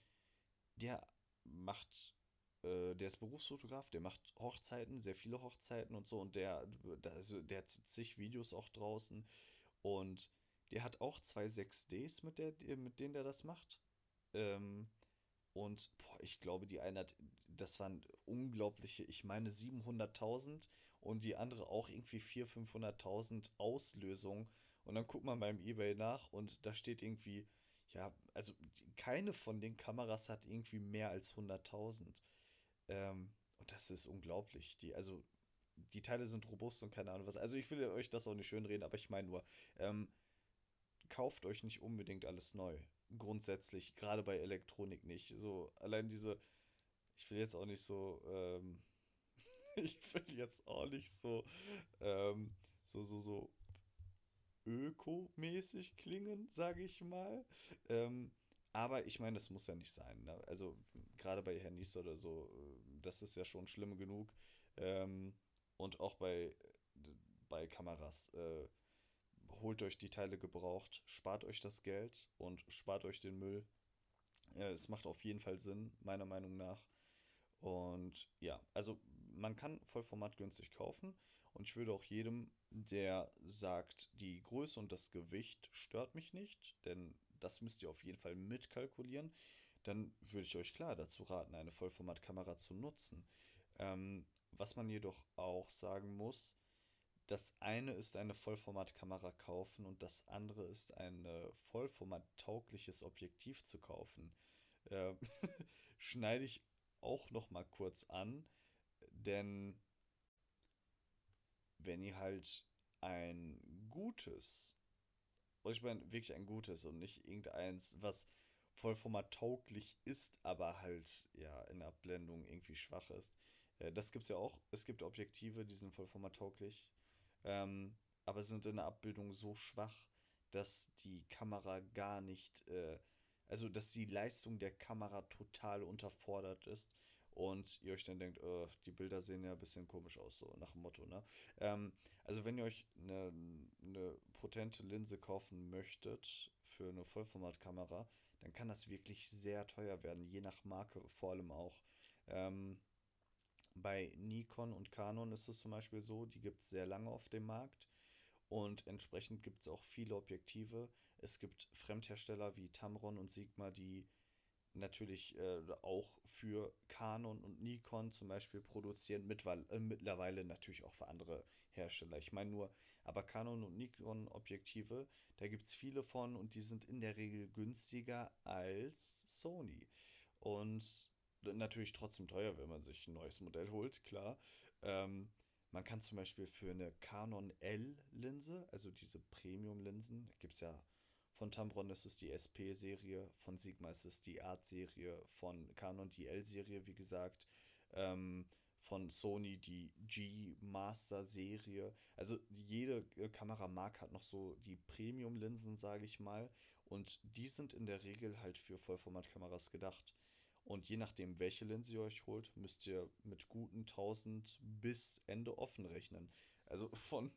der macht, äh, der ist Berufsfotograf, der macht Hochzeiten, sehr viele Hochzeiten und so und der, der hat zig Videos auch draußen und der hat auch zwei 6Ds, mit, der, mit denen der das macht. Ähm, und boah, ich glaube, die eine hat, das waren unglaubliche, ich meine 700.000 und die andere auch irgendwie 400.000, 500.000 Auslösungen. Und dann guckt man beim eBay nach und da steht irgendwie, ja, also keine von den Kameras hat irgendwie mehr als 100.000. Ähm, und das ist unglaublich. Die, also die Teile sind robust und keine Ahnung was. Also ich will euch das auch nicht schönreden, aber ich meine nur, ähm, kauft euch nicht unbedingt alles neu grundsätzlich, gerade bei Elektronik nicht. So, allein diese, ich will jetzt auch nicht so, ähm, ich will jetzt auch nicht so, ähm, so, so, so ökomäßig klingen, sage ich mal. Ähm, aber ich meine, das muss ja nicht sein. Ne? Also gerade bei Handys oder so, äh, das ist ja schon schlimm genug. Ähm, und auch bei, bei Kameras. Äh, holt euch die Teile gebraucht, spart euch das Geld und spart euch den Müll. Es macht auf jeden Fall Sinn, meiner Meinung nach. Und ja, also man kann Vollformat günstig kaufen. Und ich würde auch jedem, der sagt, die Größe und das Gewicht stört mich nicht, denn das müsst ihr auf jeden Fall mitkalkulieren, dann würde ich euch klar dazu raten, eine Vollformatkamera zu nutzen. Ähm, was man jedoch auch sagen muss, das eine ist eine Vollformatkamera kaufen und das andere ist ein äh, vollformattaugliches Objektiv zu kaufen. Äh, schneide ich auch noch mal kurz an, denn wenn ihr halt ein gutes, und ich meine wirklich ein gutes und nicht irgendeins, was vollformattauglich ist, aber halt ja in der Blendung irgendwie schwach ist. Äh, das gibt es ja auch. Es gibt Objektive, die sind vollformattauglich, ähm, aber sind in der Abbildung so schwach, dass die Kamera gar nicht, äh, also dass die Leistung der Kamera total unterfordert ist und ihr euch dann denkt, oh, die Bilder sehen ja ein bisschen komisch aus, so nach dem Motto, ne? Ähm, also wenn ihr euch eine, eine potente Linse kaufen möchtet für eine Vollformatkamera, dann kann das wirklich sehr teuer werden, je nach Marke vor allem auch. Ähm, bei Nikon und Canon ist es zum Beispiel so, die gibt es sehr lange auf dem Markt und entsprechend gibt es auch viele Objektive. Es gibt Fremdhersteller wie Tamron und Sigma, die natürlich äh, auch für Canon und Nikon zum Beispiel produzieren, äh, mittlerweile natürlich auch für andere Hersteller. Ich meine nur, aber Canon und Nikon Objektive, da gibt es viele von und die sind in der Regel günstiger als Sony. Und natürlich trotzdem teuer, wenn man sich ein neues Modell holt, klar. Ähm, man kann zum Beispiel für eine Canon L-Linse, also diese Premium-Linsen, gibt es ja von Tamron ist es die SP-Serie, von Sigma ist es die Art-Serie, von Canon die L-Serie, wie gesagt, ähm, von Sony die G-Master-Serie. Also jede äh, Kameramarke hat noch so die Premium-Linsen, sage ich mal, und die sind in der Regel halt für Vollformatkameras gedacht. Und je nachdem, welche Linse ihr euch holt, müsst ihr mit guten 1000 bis Ende offen rechnen. Also von,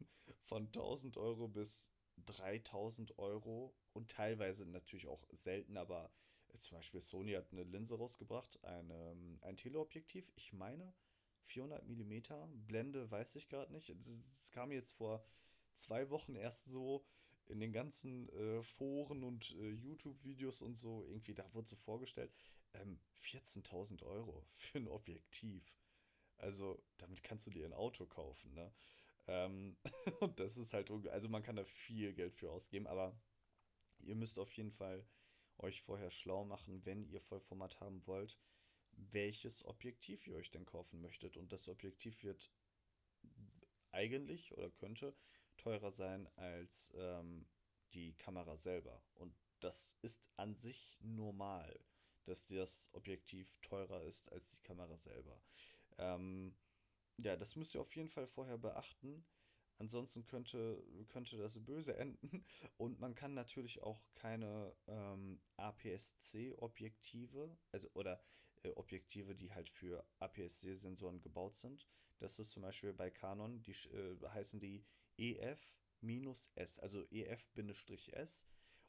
von 1000 Euro bis 3000 Euro und teilweise natürlich auch selten, aber zum Beispiel Sony hat eine Linse rausgebracht, eine, ähm, ein Teleobjektiv, ich meine 400 mm, Blende weiß ich gerade nicht. Es kam jetzt vor zwei Wochen erst so in den ganzen äh, Foren und äh, YouTube-Videos und so, irgendwie, da wurde so vorgestellt, ähm, 14.000 Euro für ein Objektiv. Also, damit kannst du dir ein Auto kaufen, ne? Ähm, und das ist halt, also man kann da viel Geld für ausgeben, aber ihr müsst auf jeden Fall euch vorher schlau machen, wenn ihr Vollformat haben wollt, welches Objektiv ihr euch denn kaufen möchtet. Und das Objektiv wird eigentlich oder könnte teurer sein als ähm, die Kamera selber. Und das ist an sich normal, dass das Objektiv teurer ist als die Kamera selber. Ähm, ja, das müsst ihr auf jeden Fall vorher beachten. Ansonsten könnte, könnte das böse enden. Und man kann natürlich auch keine ähm, APS-C-Objektive, also oder äh, Objektive, die halt für APS-C-Sensoren gebaut sind. Das ist zum Beispiel bei Canon, die äh, heißen die EF-S, also EF-S.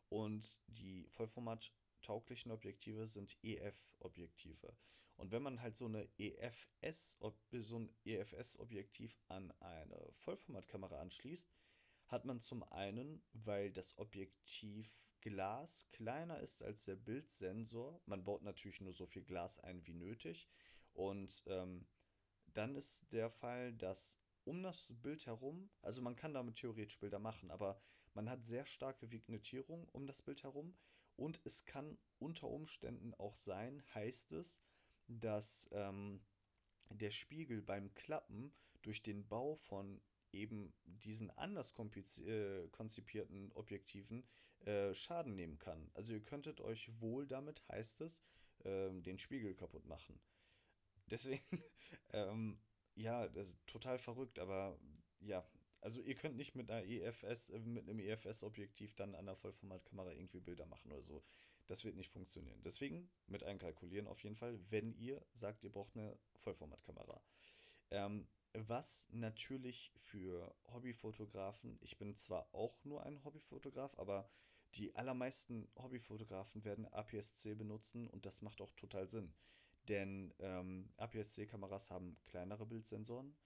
Und die vollformat-tauglichen Objektive sind EF-Objektive. Und wenn man halt so eine EFS, so ein EFS-Objektiv an eine Vollformatkamera anschließt, hat man zum einen, weil das Objektivglas kleiner ist als der Bildsensor, man baut natürlich nur so viel Glas ein wie nötig. Und ähm, dann ist der Fall, dass um das Bild herum, also man kann damit theoretisch Bilder machen, aber man hat sehr starke Vignettierung um das Bild herum und es kann unter Umständen auch sein, heißt es, dass ähm, der Spiegel beim Klappen durch den Bau von eben diesen anders äh, konzipierten Objektiven äh, Schaden nehmen kann. Also ihr könntet euch wohl damit, heißt es, äh, den Spiegel kaputt machen. Deswegen, ähm, ja, das ist total verrückt, aber ja, also ihr könnt nicht mit einer EFS, äh, mit einem EFS-Objektiv dann an der Vollformatkamera irgendwie Bilder machen oder so. Das wird nicht funktionieren. Deswegen mit einkalkulieren auf jeden Fall, wenn ihr sagt, ihr braucht eine Vollformatkamera. Ähm, was natürlich für Hobbyfotografen, ich bin zwar auch nur ein Hobbyfotograf, aber die allermeisten Hobbyfotografen werden APS-C benutzen und das macht auch total Sinn. Denn ähm, APS-C-Kameras haben kleinere Bildsensoren,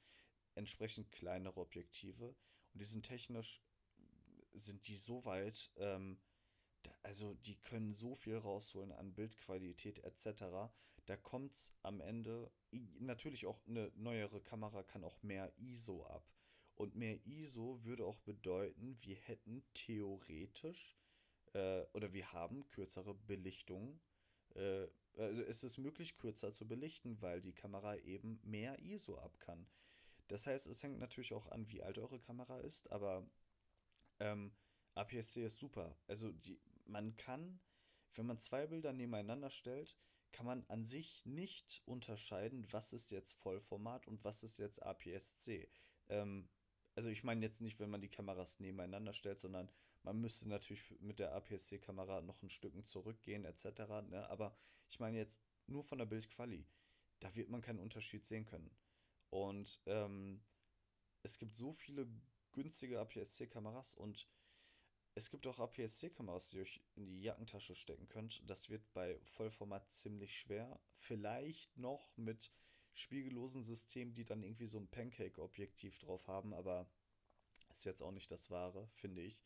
entsprechend kleinere Objektive und die sind technisch, sind die so weit, ähm, also die können so viel rausholen an Bildqualität etc. Da kommt es am Ende, natürlich auch eine neuere Kamera kann auch mehr ISO ab. Und mehr ISO würde auch bedeuten, wir hätten theoretisch äh, oder wir haben kürzere Belichtungen. Äh, also es ist möglich, kürzer zu belichten, weil die Kamera eben mehr ISO ab kann. Das heißt, es hängt natürlich auch an, wie alt eure Kamera ist, aber ähm, APS-C ist super. Also die, man kann, wenn man zwei Bilder nebeneinander stellt, kann man an sich nicht unterscheiden, was ist jetzt Vollformat und was ist jetzt APS-C. Ähm, also ich meine jetzt nicht, wenn man die Kameras nebeneinander stellt, sondern man müsste natürlich mit der APS-C-Kamera noch ein Stück zurückgehen etc. Ne? Aber ich meine jetzt nur von der Bildquali. Da wird man keinen Unterschied sehen können. Und ähm, es gibt so viele günstige APS-C-Kameras und es gibt auch APS-C-Kameras, die ihr euch in die Jackentasche stecken könnt. Das wird bei Vollformat ziemlich schwer. Vielleicht noch mit spiegellosen Systemen, die dann irgendwie so ein Pancake-Objektiv drauf haben, aber ist jetzt auch nicht das Wahre, finde ich.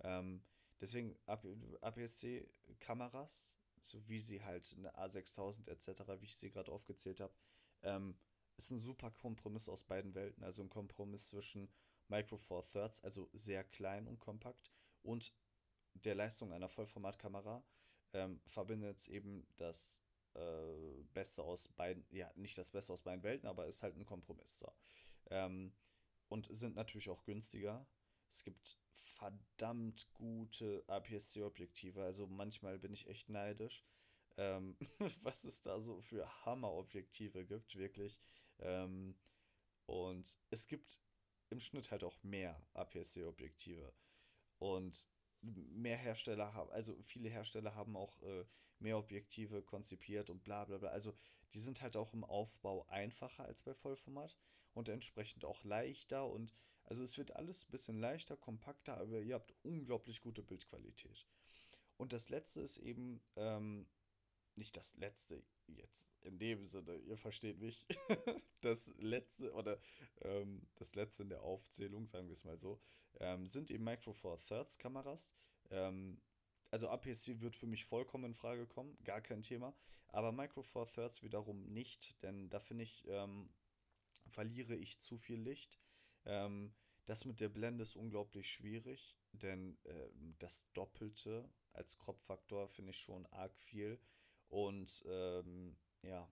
Ähm, deswegen APS-C-Kameras, so wie sie halt eine A6000 etc., wie ich sie gerade aufgezählt habe, ähm, ist ein super Kompromiss aus beiden Welten. Also ein Kompromiss zwischen Micro Four Thirds, also sehr klein und kompakt, und der Leistung einer Vollformatkamera ähm, verbindet eben das äh, Beste aus beiden, ja, nicht das Beste aus beiden Welten, aber ist halt ein Kompromiss. So. Ähm, und sind natürlich auch günstiger. Es gibt verdammt gute APS-C-Objektive, also manchmal bin ich echt neidisch, ähm, was es da so für Hammer-Objektive gibt, wirklich. Ähm, und es gibt im Schnitt halt auch mehr APS-C-Objektive. Und mehr Hersteller haben, also viele Hersteller haben auch äh, mehr Objektive konzipiert und bla bla bla. Also die sind halt auch im Aufbau einfacher als bei Vollformat und entsprechend auch leichter und also es wird alles ein bisschen leichter, kompakter, aber ihr habt unglaublich gute Bildqualität. Und das letzte ist eben, ähm, nicht das letzte jetzt in dem Sinne, ihr versteht mich, das letzte oder ähm, das letzte in der Aufzählung, sagen wir es mal so, ähm, sind eben Micro Four Thirds Kameras. Ähm, also APS-C wird für mich vollkommen in Frage kommen, gar kein Thema. Aber Micro Four Thirds wiederum nicht, denn da finde ich, ähm, verliere ich zu viel Licht. Ähm, das mit der Blende ist unglaublich schwierig, denn äh, das Doppelte als Crop-Faktor finde ich schon arg viel. Und ähm, ja,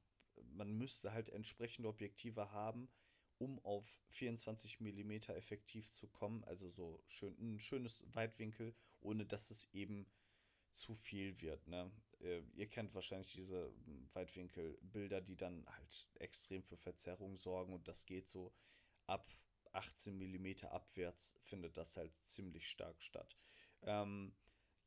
man müsste halt entsprechende Objektive haben, um auf 24 mm effektiv zu kommen. Also so schön, ein schönes Weitwinkel, ohne dass es eben zu viel wird. Ne? Äh, ihr kennt wahrscheinlich diese Weitwinkelbilder, die dann halt extrem für Verzerrung sorgen und das geht so ab 18 mm abwärts findet das halt ziemlich stark statt. Ähm,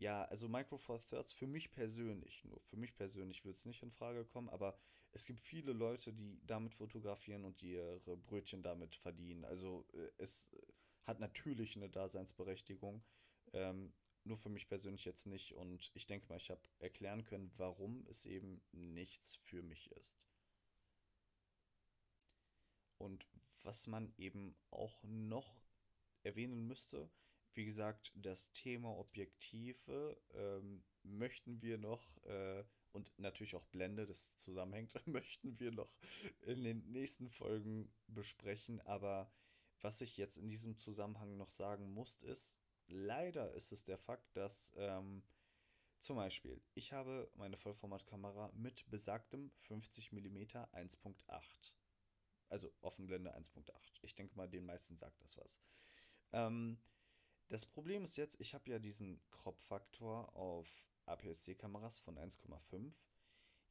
ja, also Micro Four Thirds für mich persönlich, nur für mich persönlich würde es nicht in Frage kommen, aber es gibt viele Leute, die damit fotografieren und ihre Brötchen damit verdienen. Also äh, es hat natürlich eine Daseinsberechtigung, ähm, nur für mich persönlich jetzt nicht. Und ich denke mal, ich habe erklären können, warum es eben nichts für mich ist. Und was man eben auch noch erwähnen müsste, wie gesagt, das Thema Objektive ähm, möchten wir noch äh, und natürlich auch Blende, das zusammenhängt, möchten wir noch in den nächsten Folgen besprechen. Aber was ich jetzt in diesem Zusammenhang noch sagen muss, ist, leider ist es der Fakt, dass ähm, zum Beispiel, ich habe meine Vollformatkamera mit besagtem 50 mm 1.8. Also Offenblende 1.8. Ich denke mal, den meisten sagt das was. Ähm, das Problem ist jetzt, ich habe ja diesen Crop-Faktor auf APS-C-Kameras von 1,5.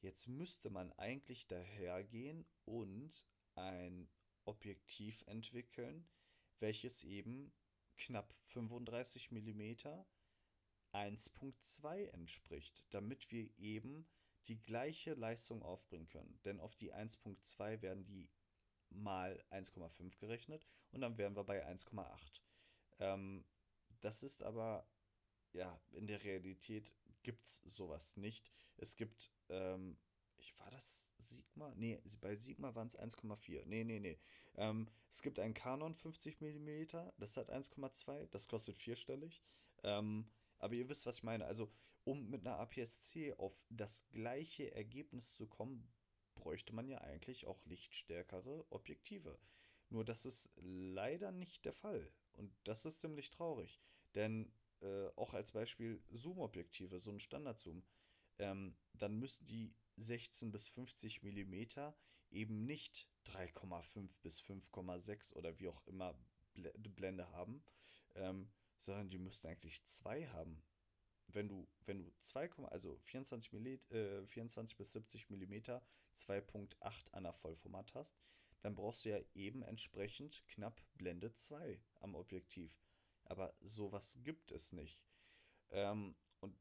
Jetzt müsste man eigentlich dahergehen und ein Objektiv entwickeln, welches eben knapp 35 mm 1.2 entspricht, damit wir eben die gleiche Leistung aufbringen können. Denn auf die 1.2 werden die mal 1,5 gerechnet und dann wären wir bei 1,8. Ähm, das ist aber, ja, in der Realität gibt es sowas nicht. Es gibt, ähm, ich war das Sigma? Nee, bei Sigma waren es 1,4. Nee, nee, nee. Ähm, es gibt einen Canon 50 mm, das hat 1,2, das kostet vierstellig. Ähm, aber ihr wisst, was ich meine. Also, um mit einer APS-C auf das gleiche Ergebnis zu kommen, bräuchte man ja eigentlich auch lichtstärkere Objektive. Nur das ist leider nicht der Fall. Und das ist ziemlich traurig. Denn äh, auch als Beispiel Zoom-Objektive, so ein Standard-Zoom, ähm, dann müssen die 16 bis 50 Millimeter eben nicht 3,5 bis 5,6 oder wie auch immer Blende haben, ähm, sondern die müssten eigentlich 2 haben. Wenn du, wenn du 2, also 24, äh, 24 bis 70 Millimeter 2.8 an der Vollformat hast, dann brauchst du ja eben entsprechend knapp Blende 2 am Objektiv. Aber sowas gibt es nicht. Ähm, und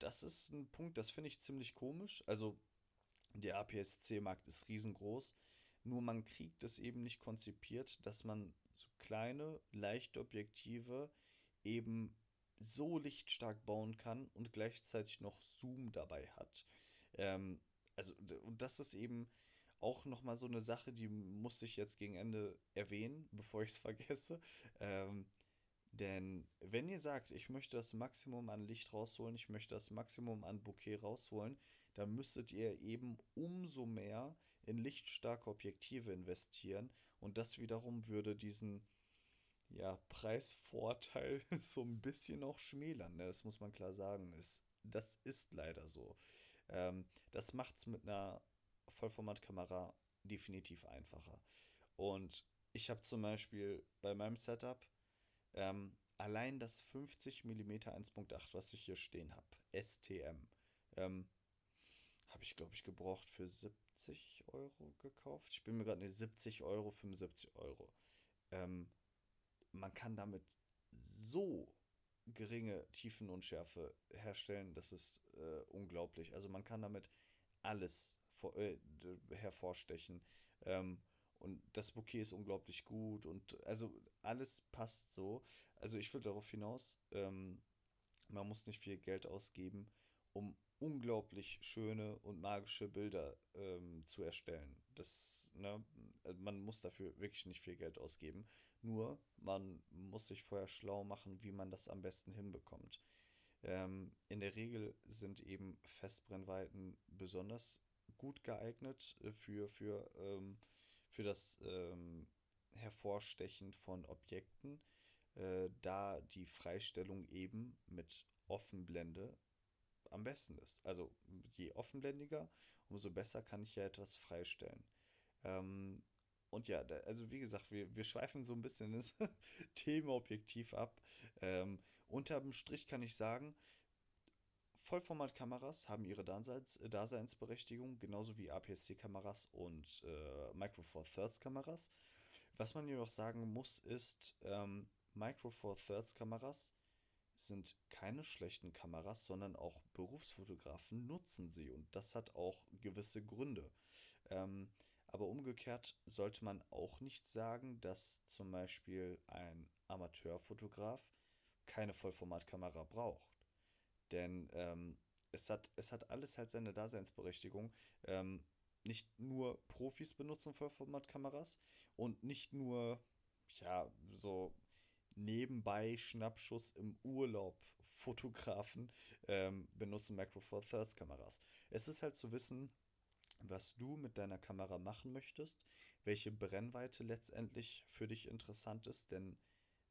das ist ein Punkt, das finde ich ziemlich komisch. Also der APS-C-Markt ist riesengroß, nur man kriegt es eben nicht konzipiert, dass man so kleine, leichte Objektive eben so lichtstark bauen kann und gleichzeitig noch Zoom dabei hat. Ähm, also, und das ist eben auch nochmal so eine Sache, die muss ich jetzt gegen Ende erwähnen, bevor ich es vergesse. Ähm, denn wenn ihr sagt, ich möchte das Maximum an Licht rausholen, ich möchte das Maximum an Bouquet rausholen, dann müsstet ihr eben umso mehr in lichtstarke Objektive investieren und das wiederum würde diesen ja, Preisvorteil so ein bisschen auch schmälern. Ne? Das muss man klar sagen. Das, das ist leider so. Ähm, das macht es mit einer Vollformatkamera definitiv einfacher. Und ich habe zum Beispiel bei meinem Setup ähm, allein das 50 mm 1.8, was ich hier stehen habe, STM, ähm, habe ich, glaube ich, gebraucht für 70 Euro gekauft. Ich bin mir gerade nicht 70 Euro, 75 Euro. Ähm, man kann damit so geringe Tiefenunschärfe herstellen, das ist äh, unglaublich. Also man kann damit alles vor, äh, hervorstechen. Ähm, und das Bouquet ist unglaublich gut und also alles passt so. Also ich will darauf hinaus, ähm, man muss nicht viel Geld ausgeben, um unglaublich schöne und magische Bilder ähm, zu erstellen. Das, ne, man muss dafür wirklich nicht viel Geld ausgeben. Nur man muss sich vorher schlau machen, wie man das am besten hinbekommt. Ähm, in der Regel sind eben Festbrennweiten besonders gut geeignet äh, für, für, ähm, für das ähm, Hervorstechen von Objekten, äh, da die Freistellung eben mit Offenblende am besten ist. Also je offenblendiger, umso besser kann ich ja etwas freistellen. Ähm, und ja, da, also wie gesagt, wir, wir schweifen so ein bisschen ins Thema Objektiv ab. Ähm, unterm Strich kann ich sagen, Vollformatkameras haben ihre Daseins Daseinsberechtigung, genauso wie APS-C-Kameras und äh, Micro Four Thirds Kameras. Was man jedoch sagen muss, ist, ähm, Micro Four Thirds Kameras sind keine schlechten Kameras, sondern auch Berufsfotografen nutzen sie und das hat auch gewisse Gründe. Ähm, aber umgekehrt sollte man auch nicht sagen, dass zum Beispiel ein Amateurfotograf keine Vollformatkamera braucht. Denn ähm, es, hat, es hat alles halt seine Daseinsberechtigung. Ähm, nicht nur Profis benutzen Vollformatkameras und nicht nur, ja, so nebenbei Schnappschuss im Urlaub Fotografen ähm, benutzen Macro Four Thirds Kameras. Es ist halt zu wissen, was du mit deiner Kamera machen möchtest, welche Brennweite letztendlich für dich interessant ist, denn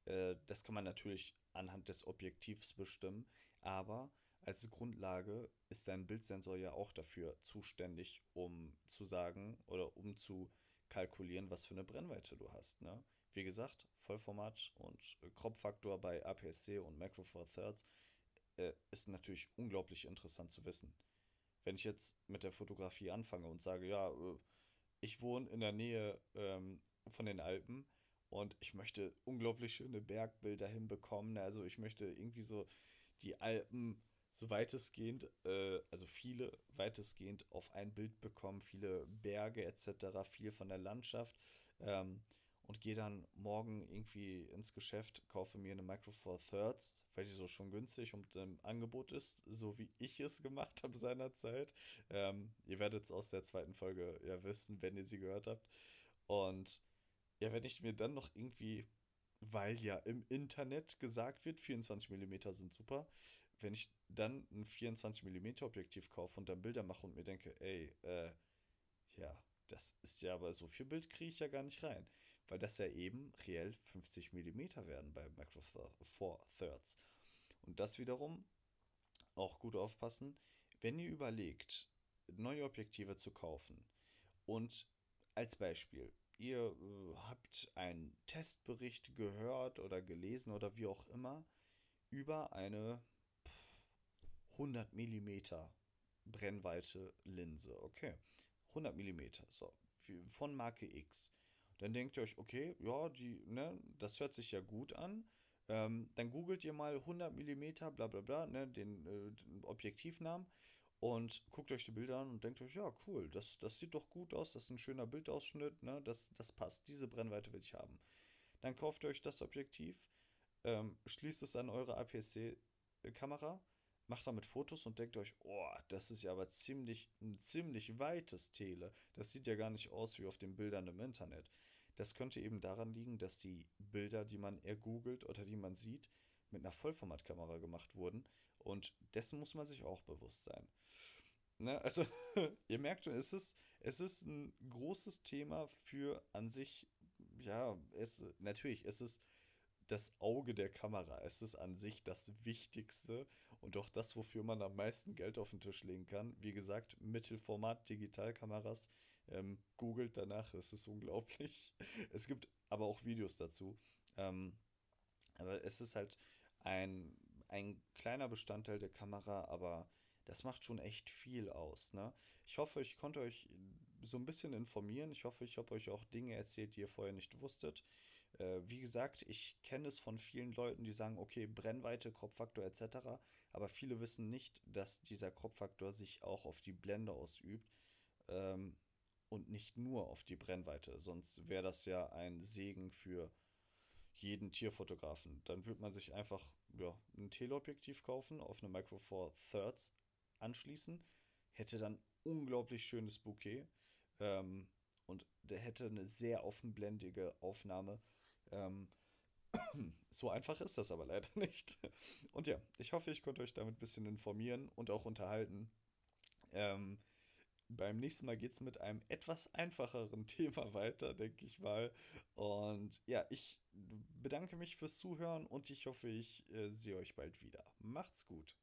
äh, das kann man natürlich anhand des Objektivs bestimmen, aber als Grundlage ist dein Bildsensor ja auch dafür zuständig, um zu sagen oder um zu kalkulieren, was für eine Brennweite du hast. Ne? Wie gesagt, Vollformat und Crop-Faktor bei APS-C und Macro Four Thirds äh, ist natürlich unglaublich interessant zu wissen. Wenn ich jetzt mit der Fotografie anfange und sage, ja, äh, ich wohne in der Nähe ähm, von den Alpen und ich möchte unglaublich schöne Bergbilder hinbekommen. Also ich möchte irgendwie so die Alpen so weitestgehend, äh, also viele weitestgehend auf ein Bild bekommen, viele Berge etc., viel von der Landschaft ähm, und gehe dann morgen irgendwie ins Geschäft, kaufe mir eine Micro Four Thirds, weil die so schon günstig und im Angebot ist, so wie ich es gemacht habe seinerzeit. Ähm, ihr werdet es aus der zweiten Folge ja wissen, wenn ihr sie gehört habt. Und ja, wenn ich mir dann noch irgendwie, weil ja im Internet gesagt wird, 24 mm sind super, wenn ich dann ein 24 mm Objektiv kaufe und dann Bilder mache und mir denke, ey, äh, ja, das ist ja aber so viel Bild kriege ich ja gar nicht rein. weil das ja eben reell 50 mm werden bei Macro Four Thirds. Und das wiederum, auch gut aufpassen, wenn ihr überlegt, neue Objektive zu kaufen und als Beispiel, ihr äh, habt einen Testbericht gehört oder gelesen oder wie auch immer über eine 100 mm Brennweite Linse. Okay, 100 mm, so, von Marke X. Dann denkt ihr euch, okay, ja, die, ne, das hört sich ja gut an. Ähm, dann googelt ihr mal 100 mm, bla bla bla, ne, den, äh, den Objektivnamen und guckt euch die Bilder an und denkt euch, ja, cool, das, das sieht doch gut aus, das ist ein schöner Bildausschnitt, ne, das, das passt, diese Brennweite will ich haben. Dann kauft ihr euch das Objektiv, ähm, schließt es an eure APS-C-Kamera, macht damit Fotos und denkt euch, oh, das ist ja aber ziemlich, ein ziemlich weites Tele. Das sieht ja gar nicht aus wie auf den Bildern im Internet. Das könnte eben daran liegen, dass die Bilder, die man ergoogelt oder die man sieht, mit einer Vollformatkamera gemacht wurden. Und dessen muss man sich auch bewusst sein. Ne, also, ihr merkt schon, es ist, es ist ein großes Thema für an sich, ja, es, natürlich, es ist das Auge der Kamera. Es ist an sich das Wichtigste und auch das, wofür man am meisten Geld auf den Tisch legen kann. Wie gesagt, Mittelformat Digitalkameras. Ähm, googelt danach, es ist unglaublich. Es gibt aber auch Videos dazu. Ähm, aber es ist halt ein, ein kleiner Bestandteil der Kamera, aber das macht schon echt viel aus. Ne? Ich hoffe, ich konnte euch so ein bisschen informieren. Ich hoffe, ich habe euch auch Dinge erzählt, die ihr vorher nicht wusstet. Äh, wie gesagt, ich kenne es von vielen Leuten, die sagen, okay, Brennweite, Kropffaktor etc. Aber viele wissen nicht, dass dieser Kropffaktor sich auch auf die Blende ausübt ähm, und nicht nur auf die Brennweite. Sonst wäre das ja ein Segen für jeden Tierfotografen. Dann würde man sich einfach ja, ein Teleobjektiv kaufen, auf eine Micro Four Thirds anschließen, hätte dann unglaublich schönes Bouquet ähm, und der hätte eine sehr offenblendige Aufnahme ähm, so einfach ist das aber leider nicht. Und ja, ich hoffe, ich konnte euch damit ein bisschen informieren und auch unterhalten. Ähm, beim nächsten Mal geht es mit einem etwas einfacheren Thema weiter, denke ich mal. Und ja, ich bedanke mich fürs Zuhören und ich hoffe, ich äh, sehe euch bald wieder. Macht's gut.